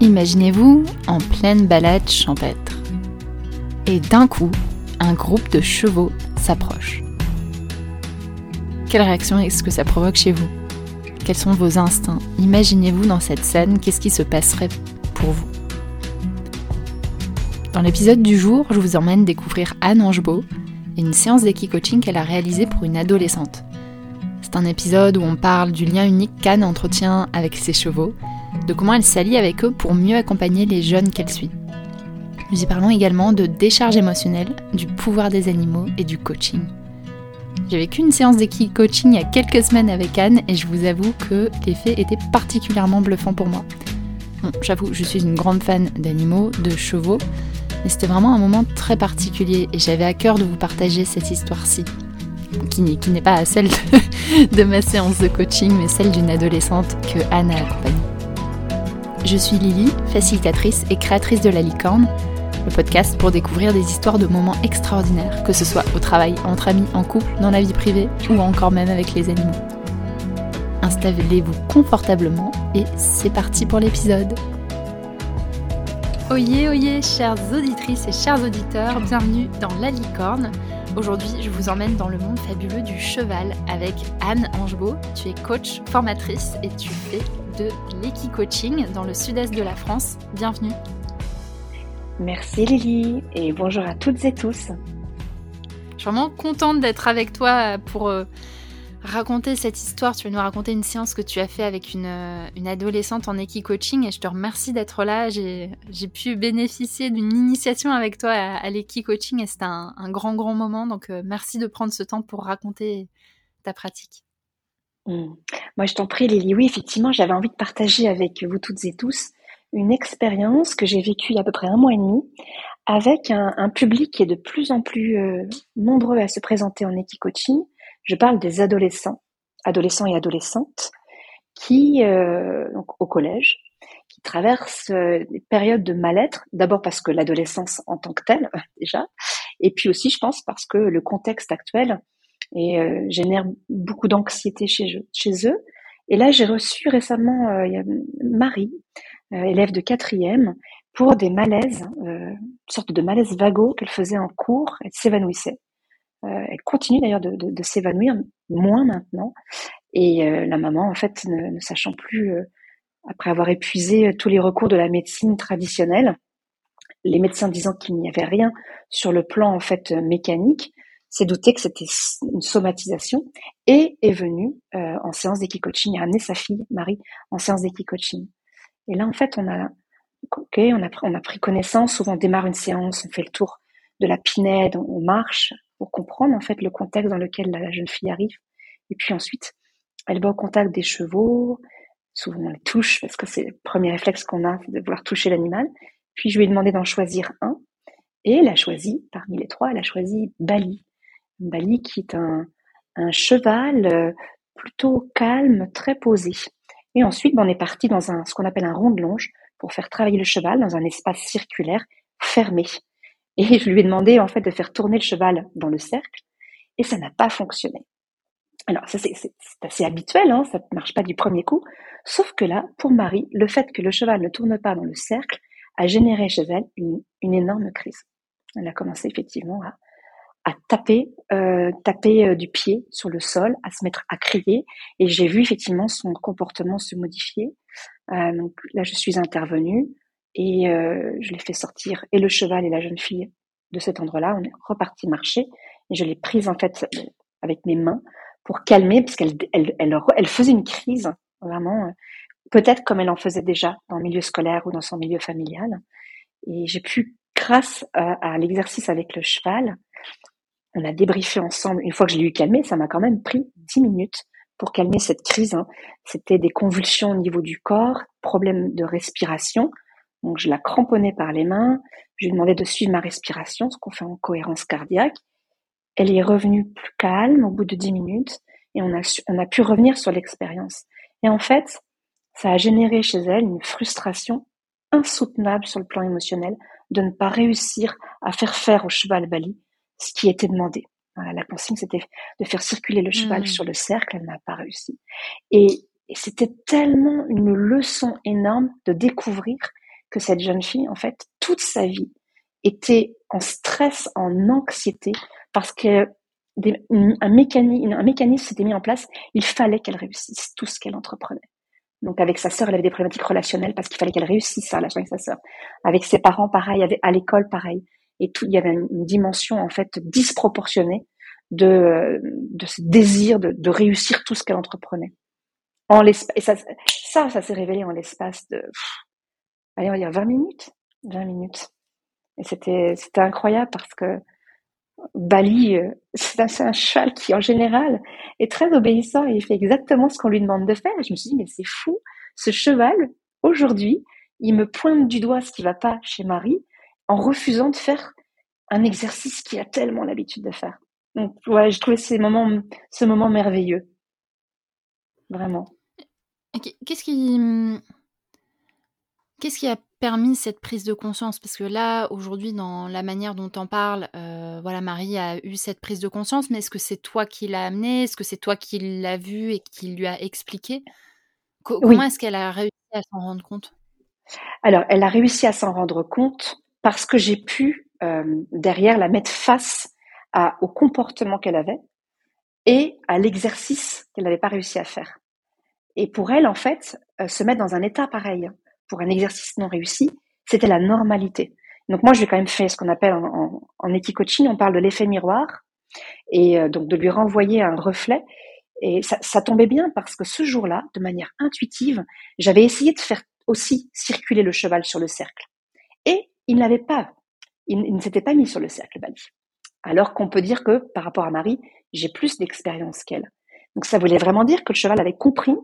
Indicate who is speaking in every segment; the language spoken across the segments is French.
Speaker 1: Imaginez-vous en pleine balade champêtre. Et d'un coup, un groupe de chevaux s'approche. Quelle réaction est-ce que ça provoque chez vous? Quels sont vos instincts? Imaginez-vous dans cette scène, qu'est-ce qui se passerait pour vous? Dans l'épisode du jour, je vous emmène découvrir Anne Angebeau et une séance d'équi-coaching qu'elle a réalisée pour une adolescente. C'est un épisode où on parle du lien unique qu'Anne entretient avec ses chevaux de comment elle s'allie avec eux pour mieux accompagner les jeunes qu'elle suit. Nous y parlons également de décharge émotionnelle, du pouvoir des animaux et du coaching. J'ai vécu une séance d'équipe coaching il y a quelques semaines avec Anne et je vous avoue que l'effet était particulièrement bluffant pour moi. Bon, j'avoue, je suis une grande fan d'animaux, de chevaux, mais c'était vraiment un moment très particulier et j'avais à cœur de vous partager cette histoire-ci, qui, n'est pas celle de, de ma séance de coaching, mais celle d'une adolescente que Anne a accompagnée. Je suis Lily, facilitatrice et créatrice de La Licorne, le podcast pour découvrir des histoires de moments extraordinaires, que ce soit au travail, entre amis, en couple, dans la vie privée ou encore même avec les animaux. Installez-vous confortablement et c'est parti pour l'épisode. Oyez, oyez, chères auditrices et chers auditeurs, bienvenue dans La Licorne. Aujourd'hui, je vous emmène dans le monde fabuleux du cheval avec Anne Angebeau. Tu es coach, formatrice et tu fais de l'Equi-Coaching dans le sud-est de la France. Bienvenue.
Speaker 2: Merci Lily et bonjour à toutes et tous.
Speaker 1: Je suis vraiment contente d'être avec toi pour euh, raconter cette histoire. Tu vas nous raconter une séance que tu as fait avec une, euh, adolescente en Equi-Coaching et je te remercie d'être là. J'ai pu bénéficier d'une initiation avec toi à, à l'Equi-Coaching et c'était un, grand, grand moment. Donc euh, merci de prendre ce temps pour raconter ta pratique.
Speaker 2: Mmh. Moi, je t'en prie, Lily. Oui, effectivement, j'avais envie de partager avec vous toutes et tous une expérience que j'ai vécue il y a à peu près un mois et demi avec un, public qui est de plus en plus euh, nombreux à se présenter en équi-coaching. Je parle des adolescents, adolescents et adolescentes, qui, euh, donc, au collège, qui traversent euh, des périodes de mal-être, d'abord parce que l'adolescence en tant que telle, déjà, et puis aussi, je pense, parce que le contexte actuel et euh, génère beaucoup d'anxiété chez, eux. Et là, j'ai reçu récemment euh, Marie, euh, élève de quatrième, pour des malaises, une sorte de malaise vago qu'elle faisait en cours. Elle s'évanouissait. elle continue d'ailleurs de s'évanouir, moins maintenant. Et la maman, en fait, ne, ne sachant plus, après avoir épuisé tous les recours de la médecine traditionnelle, les médecins disant qu'il n'y avait rien sur le plan en fait mécanique, s'est douté que c'était une somatisation et est venu euh, en séance d'équi-coaching, a amené sa fille, Marie, en séance d'équi-coaching. Et là, en fait, on a, ok, on a pris connaissance, souvent on démarre une séance, on fait le tour de la pinède, on, marche pour comprendre en fait le contexte dans lequel la, jeune fille arrive. Et puis ensuite, elle va au contact des chevaux, souvent on les touche parce que c'est le premier réflexe qu'on a, de vouloir toucher l'animal. Puis je lui ai demandé d'en choisir un, et elle a choisi, parmi les trois, elle a choisi Bali. Bali qui est un, cheval euh, plutôt calme, très posé. Et ensuite, ben, on est parti dans un, ce qu'on appelle un rond de longe pour faire travailler le cheval dans un espace circulaire fermé. Et je lui ai demandé en fait de faire tourner le cheval dans le cercle et ça n'a pas fonctionné. Alors ça c'est assez habituel, hein, ça ne marche pas du premier coup. Sauf que là, pour Marie, le fait que le cheval ne tourne pas dans le cercle a généré chez elle une, une énorme crise. Elle a commencé effectivement à, à taper, euh, taper euh, du pied sur le sol, à se mettre à crier. Et j'ai vu effectivement son comportement se modifier. Euh, donc là, je suis intervenue et je l'ai fait sortir et le cheval et la jeune fille de cet endroit-là. On est reparti marcher et je l'ai prise en fait avec mes mains pour calmer parce qu'elle elle, faisait une crise vraiment, peut-être comme elle en faisait déjà dans le milieu scolaire ou dans son milieu familial. Et j'ai pu, grâce à l'exercice avec le cheval, on a débriefé ensemble. Une fois que je l'ai eu calmé, ça m'a quand même pris dix minutes pour calmer cette crise. Hein. C'était des convulsions au niveau du corps, problème de respiration. Donc je la cramponnais par les mains. Je lui demandais de suivre ma respiration, ce qu'on fait en cohérence cardiaque. Elle est revenue plus calme au bout de dix minutes et on a, on a pu revenir sur l'expérience. Et en fait, ça a généré chez elle une frustration insoutenable sur le plan émotionnel de ne pas réussir à faire faire au cheval Bali ce qui était demandé. la consigne, c'était de faire circuler le cheval mmh. sur le cercle. Elle n'a pas réussi. Et, c'était tellement une leçon énorme de découvrir que cette jeune fille, en fait, toute sa vie, était en stress, en anxiété, parce que un, mécanisme, un mécanisme s'était mis en place. Il fallait qu'elle réussisse tout ce qu'elle entreprenait. Donc avec sa sœur, elle avait des problématiques relationnelles parce qu'il fallait qu'elle réussisse sa relation avec sa sœur. Avec ses parents, pareil. À l'école, pareil. Et tout, il y avait une dimension en fait disproportionnée de, de ce désir de, de réussir tout ce qu'elle entreprenait. En et ça, ça, s'est révélé en l'espace de, allez, on va dire 20 minutes, 20 minutes. Et c'était, incroyable parce que Bali, euh, c'est un, cheval qui, en général, est très obéissant et il fait exactement ce qu'on lui demande de faire. je me suis dit, mais c'est fou, ce cheval, aujourd'hui, il me pointe du doigt ce qui va pas chez Marie en refusant de faire un exercice qu'il a tellement l'habitude de faire. Donc, ouais, j'ai trouvé ces moments, ce moment merveilleux. Vraiment.
Speaker 1: Qu'est-ce qui, qu'est-ce qui a permis cette prise de conscience? Parce que là, aujourd'hui, dans la manière dont on parle, euh, voilà, Marie a eu cette prise de conscience, mais est-ce que c'est toi qui l'as amenée? Est-ce que c'est toi qui l'as vue et qui lui a expliqué? Comment est-ce qu'elle a réussi à s'en rendre compte?
Speaker 2: Alors, elle a réussi à s'en rendre compte parce que j'ai pu, euh, derrière, la mettre face au comportement qu'elle avait et à l'exercice qu'elle n'avait pas réussi à faire. Et pour elle, en fait, euh, se mettre dans un état pareil, pour un exercice non réussi, c'était la normalité. Donc moi, je vais quand même faire ce qu'on appelle en, en coaching, on parle de l'effet miroir, et euh, donc de lui renvoyer un reflet. Et ça tombait bien parce que ce jour-là, de manière intuitive, j'avais essayé de faire aussi circuler le cheval sur le cercle. Il n'avait pas, il, il ne s'était pas mis sur le cercle Bali. Alors qu'on peut dire que par rapport à Marie, j'ai plus d'expérience qu'elle. Donc ça voulait vraiment dire que le cheval avait compris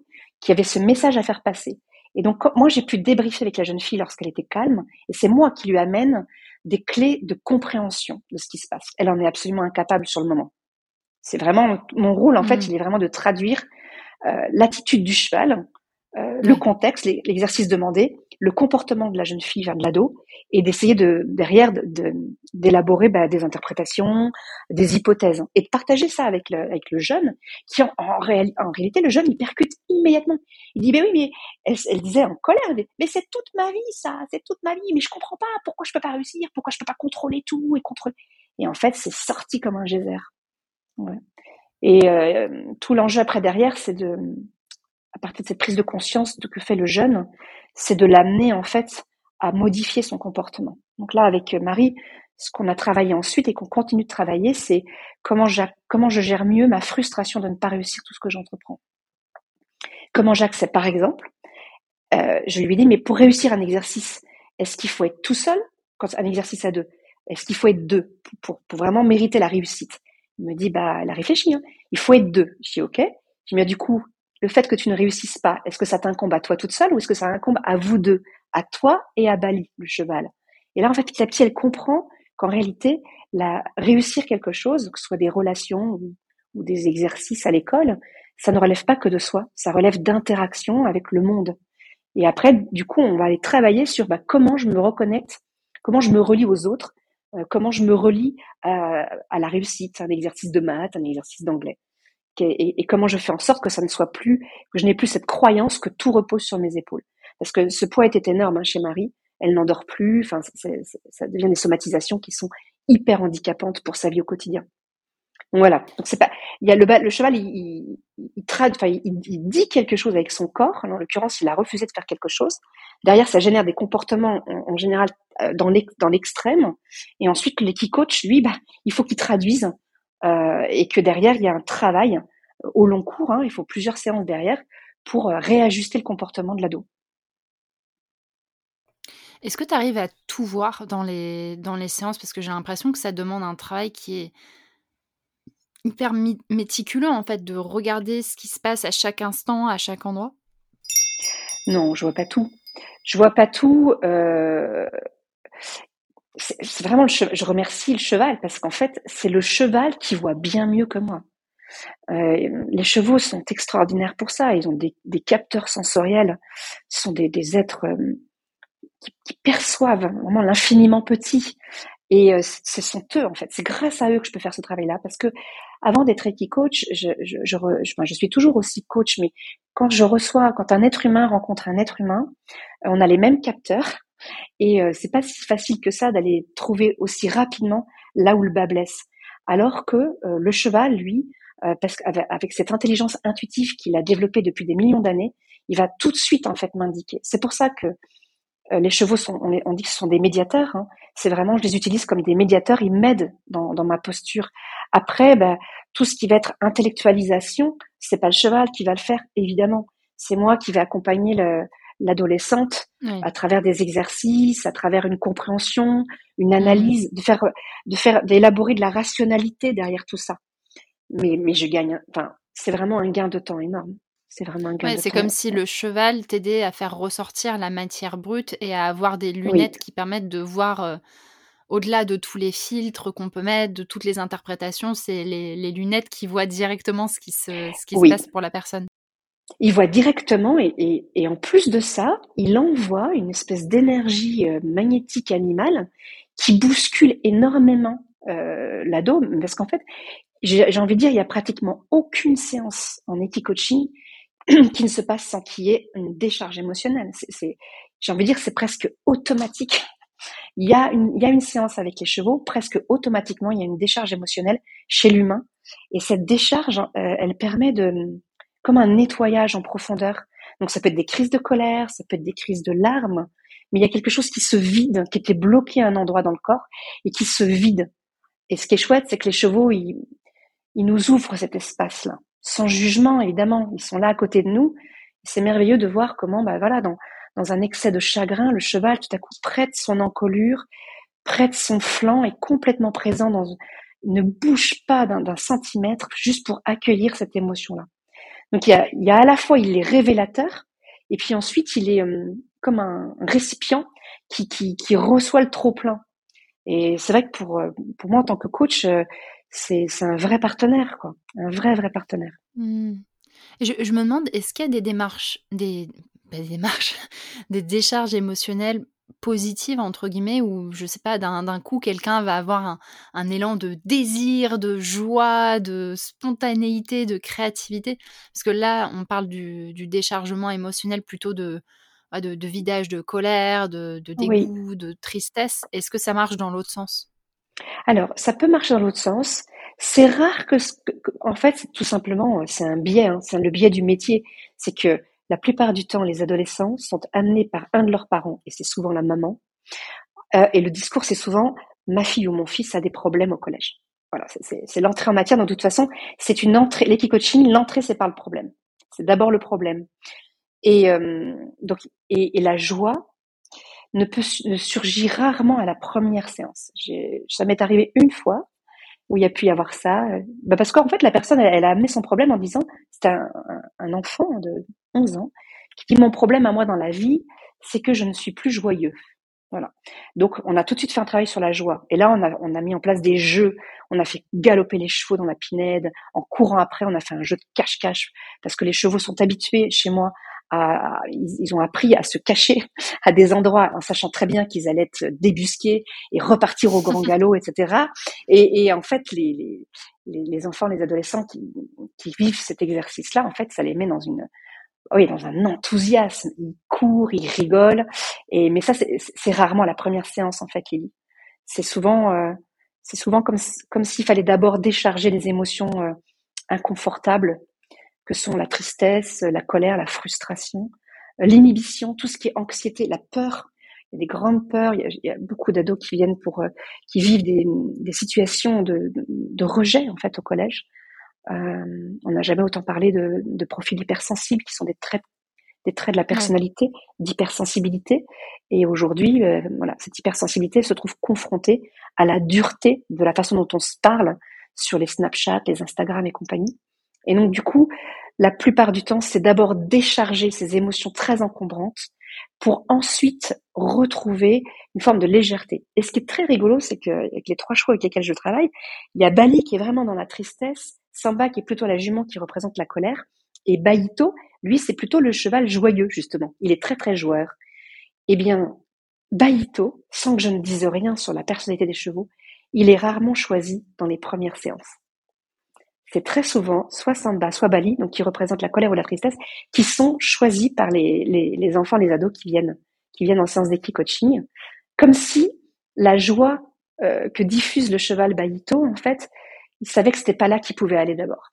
Speaker 2: qu'il y avait ce message à faire passer. Et donc, moi, j'ai pu débriefer avec la jeune fille lorsqu'elle était calme, et c'est moi qui lui amène des clés de compréhension de ce qui se passe. Elle en est absolument incapable sur le moment. C'est vraiment mon rôle, en fait, mmh. il est vraiment de traduire euh, l'attitude du cheval, euh, le contexte, l'exercice demandé, le comportement de la jeune fille vers de l'ado, et d'essayer de derrière d'élaborer bah, des interprétations, des hypothèses, et de partager ça avec le, avec le jeune, qui en, réalité le jeune il percute immédiatement. Il dit mais oui mais elle, disait en colère mais c'est toute ma vie ça, c'est toute ma vie, mais je comprends pas pourquoi je peux pas réussir, pourquoi je peux pas contrôler tout et contrôler? Et en fait c'est sorti comme un geyser. Et euh, tout l'enjeu après derrière c'est de à partir de cette prise de conscience de que fait le jeune, c'est de l'amener en fait à modifier son comportement. Donc là, avec Marie, ce qu'on a travaillé ensuite et qu'on continue de travailler, c'est comment, comment je gère mieux ma frustration de ne pas réussir tout ce que j'entreprends. Comment j'accepte, par exemple, euh, je lui dis, mais pour réussir un exercice, est-ce qu'il faut être tout seul quand un exercice à deux? Est-ce qu'il faut être deux pour, pour, vraiment mériter la réussite? Il me dit, bah, elle a réfléchi, hein. il faut être deux. Je dis, ok. Je dis, mais du coup, le fait que tu ne réussisses pas, est-ce que ça t'incombe à toi toute seule ou est-ce que ça incombe à vous deux, à toi et à Bali, le cheval? Et là, en fait, petit à petit, elle comprend qu'en réalité, la, réussir quelque chose, que ce soit des relations ou, des exercices à l'école, ça ne relève pas que de soi, ça relève d'interaction avec le monde. Et après, du coup, on va aller travailler sur bah, comment je me reconnecte, comment je me relie aux autres, euh, comment je me relie à, à la réussite, un exercice de maths, un exercice d'anglais et, comment je fais en sorte que ça ne soit plus, que je n'ai plus cette croyance que tout repose sur mes épaules. Parce que ce poids était énorme hein, chez Marie, elle n'en dort plus, enfin, ça devient des somatisations qui sont hyper handicapantes pour sa vie au quotidien. Voilà. Donc c'est pas, il y a le, le cheval, il, il, il, enfin, il, dit quelque chose avec son corps. En l'occurrence, il a refusé de faire quelque chose. Derrière, ça génère des comportements en, général euh, dans l'extrême. Et ensuite, l'équipe coach, lui, bah, il faut qu'il traduise et que derrière, il y a un travail euh, au long cours, hein, il faut plusieurs séances derrière pour euh, réajuster le comportement de l'ado.
Speaker 1: Est-ce que tu arrives à tout voir dans les, dans les séances? Parce que j'ai l'impression que ça demande un travail qui est hyper méticuleux, en fait, de regarder ce qui se passe à chaque instant, à chaque endroit.
Speaker 2: Non, je vois pas tout. Je vois pas tout. Euh c'est vraiment le cheval. Je remercie le cheval parce qu'en fait, c'est le cheval qui voit bien mieux que moi. Euh, les chevaux sont extraordinaires pour ça. Ils ont des, capteurs sensoriels. Ce sont des, des êtres euh, qui, qui, perçoivent vraiment l'infiniment petit. Et euh, ce sont eux, en fait. C'est grâce à eux que je peux faire ce travail-là. Parce que avant d'être coach, je, je, je, je, suis toujours aussi coach, mais quand je reçois, quand un être humain rencontre un être humain, on a les mêmes capteurs Et euh, c'est pas si facile que ça d'aller trouver aussi rapidement là où le bas blesse. Alors que euh, le cheval, lui, euh, parce qu'avec cette intelligence intuitive qu'il a développée depuis des millions d'années, il va tout de suite en fait m'indiquer. C'est pour ça que les chevaux sont, on, dit que ce sont des médiateurs. Hein. C'est vraiment, je les utilise comme des médiateurs. Ils m'aident dans, ma posture. Après, ben, tout ce qui va être intellectualisation, c'est pas le cheval qui va le faire, évidemment. C'est moi qui vais accompagner l'adolescente à travers des exercices, à travers une compréhension, une mmh. analyse, de faire, de faire, d'élaborer de la rationalité derrière tout ça. Mais, mais je gagne. Enfin, c'est vraiment un gain de temps énorme. C'est vraiment un gain
Speaker 1: C'est comme si le cheval t'aidait à faire ressortir la matière brute et à avoir des lunettes qui permettent de voir au-delà de tous les filtres qu'on peut mettre, de toutes les interprétations. C'est les, lunettes qui voient directement ce qui se, ce qui se passe pour la personne.
Speaker 2: Il voit directement et, en plus de ça, il envoie une espèce d'énergie magnétique animale qui bouscule énormément euh, l'ado, parce qu'en fait, j'ai envie de dire, il y a pratiquement aucune séance en équicoaching qui ne se passe sans qu'il y ait une décharge émotionnelle. J'ai envie de dire, c'est presque automatique. Il y, a une, il y a une séance avec les chevaux, presque automatiquement, il y a une décharge émotionnelle chez l'humain. Et cette décharge, euh, elle permet de, comme un nettoyage en profondeur. Donc ça peut être des crises de colère, ça peut être des crises de larmes, mais il y a quelque chose qui se vide, qui était bloqué à un endroit dans le corps et qui se vide. Et ce qui est chouette, c'est que les chevaux, ils, ils nous ouvrent cet espace-là sans jugement, évidemment. Ils sont là à côté de nous. C'est merveilleux de voir comment, bah voilà, dans, dans un excès de chagrin, le cheval tout à coup prête son encolure, prête son flanc, est complètement présent ne bouge pas d'un centimètre juste pour accueillir cette émotion-là. Donc il y a, à la fois il est révélateur et puis ensuite il est euh, comme un récipient qui, reçoit le trop plein. Et c'est vrai que pour, euh, moi en tant que coach, euh, c'est un vrai partenaire, quoi. Un vrai, vrai partenaire.
Speaker 1: Mmh. Je, je, me demande, est-ce qu'il y a des démarches, des, des démarches, des décharges émotionnelles positives, entre guillemets, où, je sais pas, d'un coup, quelqu'un va avoir un, un, élan de désir, de joie, de spontanéité, de créativité? Parce que là, on parle du, du déchargement émotionnel plutôt de, de, de, vidage de colère, de, de dégoût, de tristesse. Est-ce que ça marche dans l'autre sens?
Speaker 2: Alors, ça peut marcher dans l'autre sens. C'est rare que, en fait, tout simplement, c'est un biais, hein, c'est le biais du métier. C'est que la plupart du temps, les adolescents sont amenés par un de leurs parents, et c'est souvent la maman. Euh, et le discours, c'est souvent ma fille ou mon fils a des problèmes au collège. Voilà, c'est l'entrée en matière. Donc, de toute façon, c'est une entrée. L'équicoaching, l'entrée, c'est pas le problème. C'est d'abord le problème. Et euh, la joie, ne peut ne surgit rarement à la première séance. Ça m'est arrivé une fois où il y a pu y avoir ça, bah parce qu'en fait la personne elle, a amené son problème en disant c'est un, un, enfant de 11 ans qui dit mon problème à moi dans la vie c'est que je ne suis plus joyeux. Voilà. Donc on a tout de suite fait un travail sur la joie. Et là on a on a mis en place des jeux. On a fait galoper les chevaux dans la pinède. En courant après, on a fait un jeu de cache-cache parce que les chevaux sont habitués chez moi ils, ont appris à se cacher à des endroits en sachant très bien qu'ils allaient être débusqués et repartir au grand galop, etc. Et, et en fait, les, les, les, enfants, les adolescents qui, qui vivent cet exercice-là, en fait, ça les met dans une oui, dans un enthousiasme. Ils courent, ils rigolent. Et mais ça, c'est rarement la première séance en fait, Lily. C'est souvent, euh, c'est souvent comme comme s'il fallait d'abord décharger les émotions euh, inconfortables que sont la tristesse, la colère, la frustration, euh, l'inhibition, tout ce qui est anxiété, la peur. Il y a des grandes peurs. Il y a, beaucoup d'ados qui viennent pour, qui vivent des, des situations de, de, rejet en fait au collège. Euh, on n'a jamais autant parlé de, de profils hypersensibles qui sont des traits des traits de la personnalité, d'hypersensibilité. Et aujourd'hui, euh, voilà, cette hypersensibilité se trouve confrontée à la dureté de la façon dont on se parle sur les Snapchat, les Instagram et compagnie. Et donc, du coup, la plupart du temps, c'est d'abord décharger ces émotions très encombrantes pour ensuite retrouver une forme de légèreté. Et ce qui est très rigolo, c'est qu'avec les trois chevaux avec lesquels je travaille, il y a Bali qui est vraiment dans la tristesse, Samba qui est plutôt la jument qui représente la colère, et Baito, lui, c'est plutôt le cheval joyeux, justement. Il est très, très joueur. Eh bien, Baito, sans que je ne dise rien sur la personnalité des chevaux, il est rarement choisi dans les premières séances c'est très souvent soit Samba, soit Bali, donc qui représentent la colère ou la tristesse, qui sont choisis par les, les, les enfants, les ados qui viennent qui viennent en séance d'équi-coaching, comme si la joie euh, que diffuse le cheval Baïto, en fait, il savait que c'était pas là qu'il pouvait aller d'abord.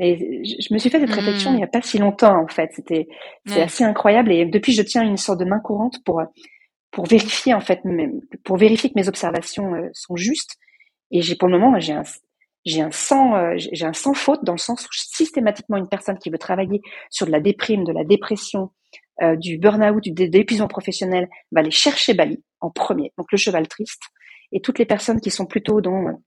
Speaker 2: Et je me suis fait cette réflexion il n'y a pas si longtemps, en fait. C'était c'est assez incroyable. Et depuis, je tiens une sorte de main courante pour pour vérifier en fait, pour vérifier que mes observations euh, sont justes. Et j'ai pour le moment, j'ai un j'ai un sans euh, j'ai un sans faute dans le sens où systématiquement une personne qui veut travailler sur de la déprime, de la dépression, euh, du burn-out, du d'épuisement professionnel, va aller chercher Bali en premier. Donc le cheval triste. Et toutes les personnes qui sont plutôt dans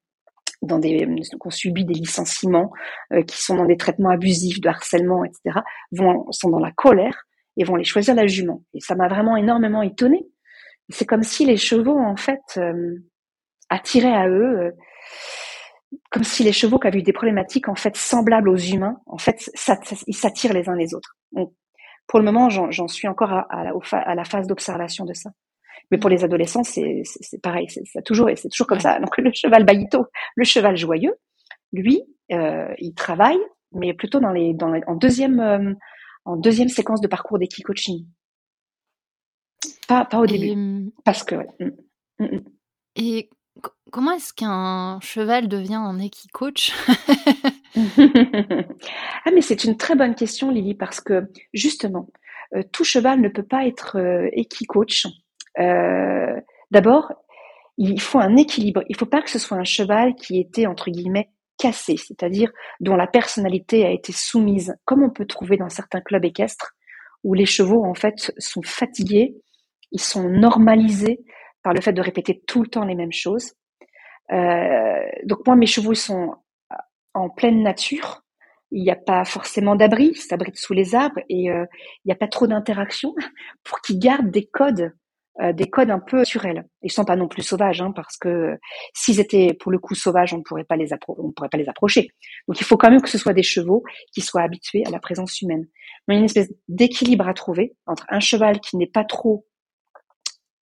Speaker 2: dans des qui ont subi des licenciements, euh, qui sont dans des traitements abusifs, de harcèlement, etc., vont sont dans la colère et vont aller choisir la jument. Et ça m'a vraiment énormément étonnée. C'est comme si les chevaux en fait euh, attiraient à eux comme si les chevaux qui avaient eu des problématiques en fait semblables aux humains, en fait, ils s'attirent les uns les autres. Donc, pour le moment, j'en suis encore à, à, la phase d'observation de ça. Mais pour les adolescents, c'est pareil, c'est toujours, c'est toujours comme ça. Donc le cheval baïto, le cheval joyeux, lui, euh, il travaille, mais plutôt dans les, dans en deuxième, euh, en deuxième séquence de parcours d'équipe coaching. Pas, pas au début, hum, parce que. Hum,
Speaker 1: et comment est-ce qu'un cheval devient un équi-coach?
Speaker 2: Ah, mais c'est une très bonne question, Lily, parce que justement, euh, tout cheval ne peut pas être euh, équi-coach. Euh, d'abord, il faut un équilibre. Il ne faut pas que ce soit un cheval qui était, entre guillemets, cassé, c'est-à-dire dont la personnalité a été soumise, comme on peut trouver dans certains clubs équestres, où les chevaux, en fait, sont fatigués, ils sont normalisés par le fait de répéter tout le temps les mêmes choses. Euh, donc moi, mes chevaux sont en pleine nature. Il n'y a pas forcément d'abri, ils s'abritent sous les arbres et euh, il n'y a pas trop d'interaction pour qu'ils gardent des codes, euh, des codes un peu naturels. Ils sont pas non plus sauvages, hein, parce que s'ils étaient pour le coup sauvages, on ne pourrait pas les pourrait pas les approcher. Donc il faut quand même que ce soit des chevaux qui soient habitués à la présence humaine. il y a une espèce d'équilibre à trouver entre un cheval qui n'est pas trop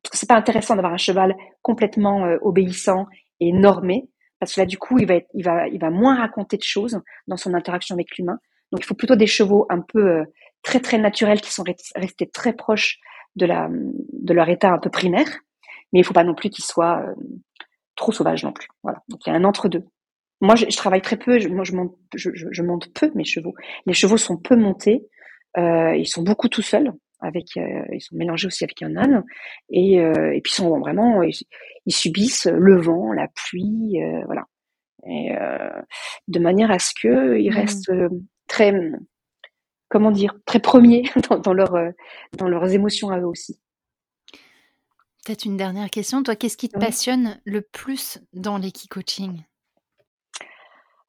Speaker 2: parce que c'est pas intéressant d'avoir un cheval complètement euh, obéissant et normé, parce que là, du coup, il va, être, il va, il va moins raconter de choses dans son interaction avec l'humain. Donc, il faut plutôt des chevaux un peu euh, très très naturels qui sont restés très proches de la de leur état un peu primaire, mais il faut pas non plus qu'ils soient euh, trop sauvages non plus. Voilà. Donc, il y a un entre deux. Moi, je, travaille très peu. Je, moi, je monte, je, je, monte peu mes chevaux. Les chevaux sont peu montés. Euh, ils sont beaucoup tout seuls avec euh, ils sont mélangés aussi avec un âne et, euh, et puis ils sont vraiment ils, subissent le vent, la pluie, euh, voilà, et de manière à ce que ils mmh. restent très comment dire très premiers dans, dans leur dans leurs émotions à eux aussi.
Speaker 1: Peut-être une dernière question. Toi, qu'est-ce qui te passionne le plus dans l'équi-coaching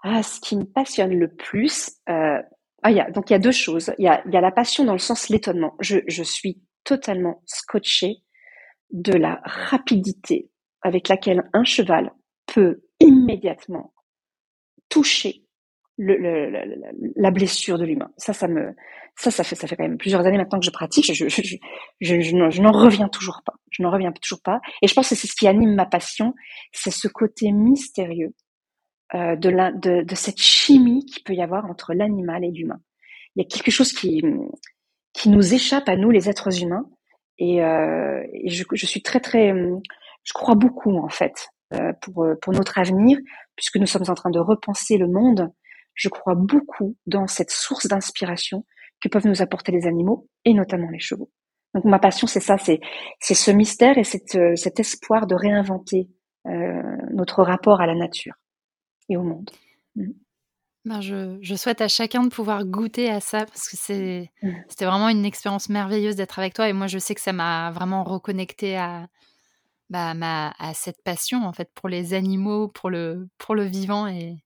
Speaker 2: ah, ce qui me passionne le plus, euh, ah, y a, donc il y a deux choses. Il y a, y a la passion dans le sens l'étonnement. Je, je suis totalement scotché de la rapidité avec laquelle un cheval peut immédiatement toucher le, le, la blessure de l'humain. Ça, ça me, ça, ça fait, ça fait quand même plusieurs années maintenant que je pratique. Je, je, je, je, je n'en reviens toujours pas. Je n'en reviens toujours pas. Et je pense que c'est ce qui anime ma passion, c'est ce côté mystérieux euh, de, la, de, de, cette chimie qui peut y avoir entre l'animal et l'humain. Il y a quelque chose qui, qui nous échappe à nous, les êtres humains, et, euh, et je, je, suis très très, je crois beaucoup en fait euh, pour pour notre avenir, puisque nous sommes en train de repenser le monde. Je crois beaucoup dans cette source d'inspiration que peuvent nous apporter les animaux et notamment les chevaux. Donc ma passion c'est ça, c'est c'est ce mystère et cette, cet espoir de réinventer euh, notre rapport à la nature et au monde. Mm.
Speaker 1: Ben je, je, souhaite à chacun de pouvoir goûter à ça parce que c'est, mm. c'était vraiment une expérience merveilleuse d'être avec toi et moi je sais que ça m'a vraiment reconnecté à, bah, ma, à cette passion en fait pour les animaux, pour le, pour le vivant et,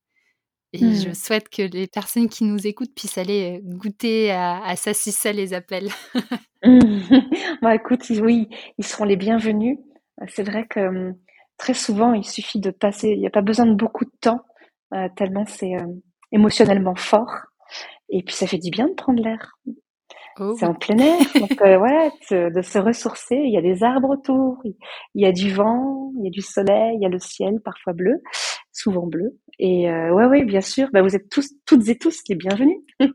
Speaker 1: et je mm. souhaite que les personnes qui nous écoutent puissent aller goûter à, à ça si ça les appelle.
Speaker 2: bah, écoute, oui, ils seront les bienvenus. C'est vrai que hum, très souvent, il suffit de passer, il n'y a pas besoin de beaucoup de temps, euh, tellement c'est euh, émotionnellement fort. Et puis ça fait du bien de prendre l'air. Oh. C'est en plein air, donc euh, ouais, de, se ressourcer. Il y a des arbres autour, il y a du vent, il y a du soleil, il y a le ciel, parfois bleu, souvent bleu. Et euh, ouais, ouais, bien sûr. Bah, vous êtes tous, toutes et tous les bienvenus.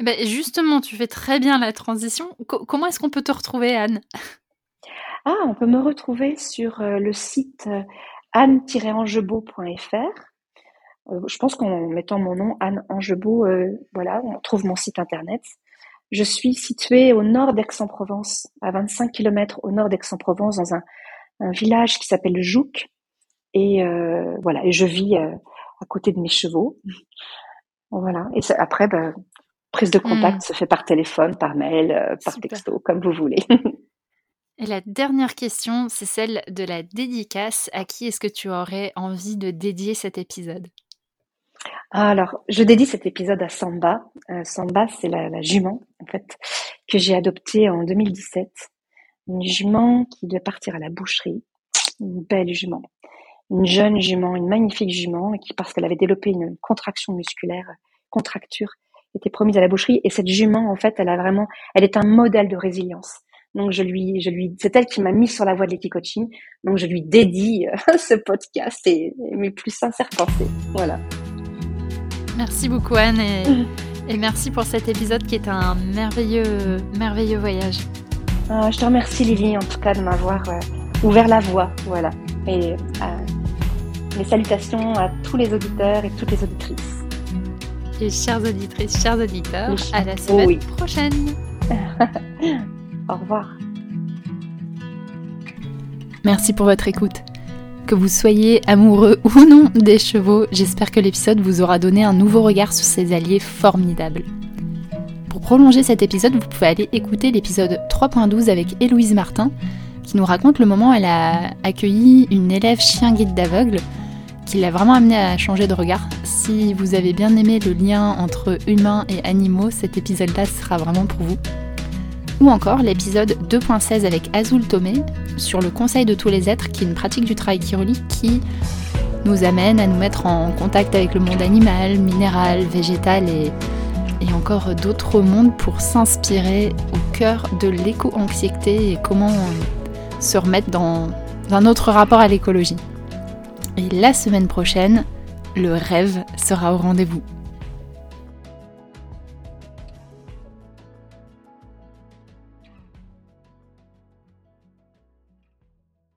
Speaker 1: Eh ben, justement, tu fais très bien la transition. comment est-ce qu'on peut te retrouver, Anne?
Speaker 2: Ah, on peut me retrouver sur le site anne-angebeau.fr. je pense qu'en mettant mon nom, Anne Angebeau, voilà, on trouve mon site internet. Je suis située au nord d'Aix-en-Provence, à 25 km au nord d'Aix-en-Provence, dans un, village qui s'appelle Jouques. Et euh, voilà, et je vis euh, à côté de mes chevaux. Voilà. Et après, bah, prise de contact hmm. se fait par téléphone, par mail, euh, par texto, comme vous voulez.
Speaker 1: et la dernière question, c'est celle de la dédicace. À qui est-ce que tu aurais envie de dédier cet épisode?
Speaker 2: Alors, je dédie cet épisode à Samba. Euh, Samba, c'est la, jument, en fait, que j'ai adoptée en 2017. Une jument qui devait partir à la boucherie. Une belle jument. Une jeune jument, une magnifique jument, qui, parce qu'elle avait développé une contraction musculaire, contracture, était promise à la boucherie. Et cette jument, en fait, elle a vraiment, elle est un modèle de résilience. Donc je lui, je lui, c'est elle qui m'a mis sur la voie de l'équicoaching. Donc je lui dédie euh, ce podcast et mes plus sincères pensées. Voilà.
Speaker 1: Merci beaucoup Anne et, merci pour cet épisode qui est un merveilleux, merveilleux voyage.
Speaker 2: Ah, je te remercie Lily en tout cas de m'avoir euh, ouvert la voie. Voilà. Et euh, mes salutations à tous les auditeurs et toutes les auditrices.
Speaker 1: Et chères auditrices, chers auditeurs, à la semaine prochaine.
Speaker 2: Au revoir.
Speaker 1: Merci pour votre écoute. Que vous soyez amoureux ou non des chevaux, j'espère que l'épisode vous aura donné un nouveau regard sur ces alliés formidables. Pour prolonger cet épisode, vous pouvez aller écouter l'épisode 3.12 avec Héloïse Martin, qui nous raconte le moment où elle a accueilli une élève chien guide d'aveugle, qui l'a vraiment amené à changer de regard. Si vous avez bien aimé le lien entre humains et animaux, cet épisode-là sera vraiment pour vous ou encore l'épisode 2.16 avec Azul Tomé sur le conseil de tous les êtres, qui est une pratique du travail chirurgique qui nous amène à nous mettre en contact avec le monde animal, minéral, végétal et encore d'autres mondes pour s'inspirer au cœur de l'éco-anxiété et comment se remettre dans un autre rapport à l'écologie. Et la semaine prochaine, le rêve sera au rendez-vous.